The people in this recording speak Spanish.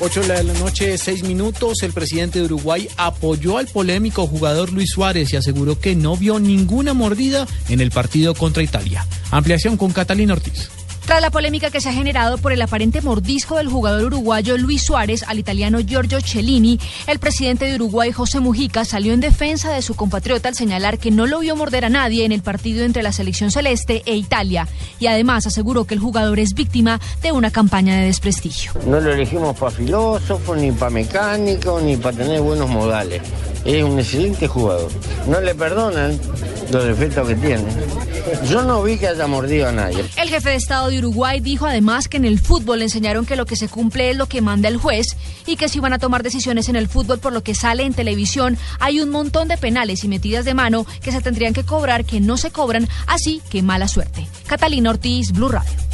8 de la noche, 6 minutos. El presidente de Uruguay apoyó al polémico jugador Luis Suárez y aseguró que no vio ninguna mordida en el partido contra Italia. Ampliación con Catalina Ortiz. Tras la polémica que se ha generado por el aparente mordisco del jugador uruguayo Luis Suárez al italiano Giorgio Cellini, el presidente de Uruguay, José Mujica, salió en defensa de su compatriota al señalar que no lo vio morder a nadie en el partido entre la selección celeste e Italia y además aseguró que el jugador es víctima de una campaña de desprestigio. No lo elegimos para filósofo, ni para mecánico, ni para tener buenos modales. Es un excelente jugador. No le perdonan los defectos que tiene. Yo no vi que haya mordido a nadie. El jefe de Estado de Uruguay dijo además que en el fútbol le enseñaron que lo que se cumple es lo que manda el juez y que si van a tomar decisiones en el fútbol por lo que sale en televisión, hay un montón de penales y metidas de mano que se tendrían que cobrar que no se cobran, así que mala suerte. Catalina Ortiz, Blue Radio.